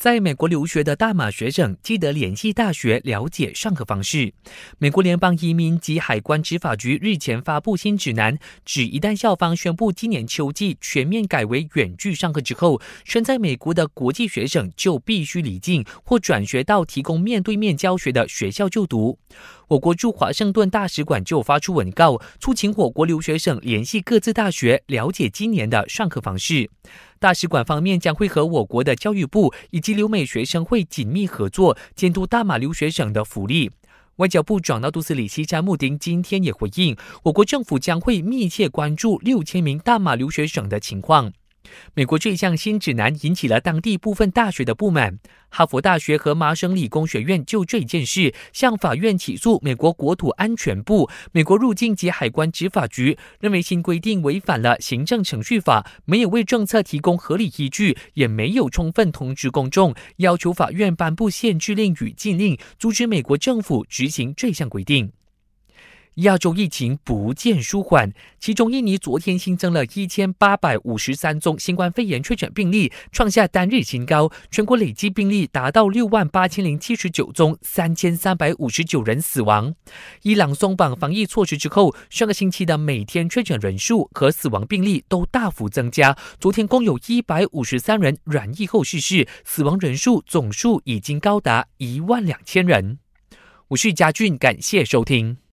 在美国留学的大马学生记得联系大学了解上课方式。美国联邦移民及海关执法局日前发布新指南，指一旦校方宣布今年秋季全面改为远距上课之后，身在美国的国际学生就必须离境或转学到提供面对面教学的学校就读。我国驻华盛顿大使馆就发出文告，促请我国留学生联系各自大学，了解今年的上课方式。大使馆方面将会和我国的教育部以及留美学生会紧密合作，监督大马留学生的福利。外交部长纳杜斯里希詹穆丁今天也回应，我国政府将会密切关注六千名大马留学生的情况。美国这项新指南引起了当地部分大学的不满。哈佛大学和麻省理工学院就这件事向法院起诉美国国土安全部、美国入境及海关执法局，认为新规定违反了行政程序法，没有为政策提供合理依据，也没有充分通知公众，要求法院颁布限制令与禁令，阻止美国政府执行这项规定。亚洲疫情不见舒缓，其中印尼昨天新增了一千八百五十三宗新冠肺炎确诊病例，创下单日新高。全国累计病例达到六万八千零七十九宗，三千三百五十九人死亡。伊朗松绑防疫措施之后，上个星期的每天确诊人数和死亡病例都大幅增加。昨天共有一百五十三人染疫后逝世，死亡人数总数已经高达一万两千人。我是嘉俊，感谢收听。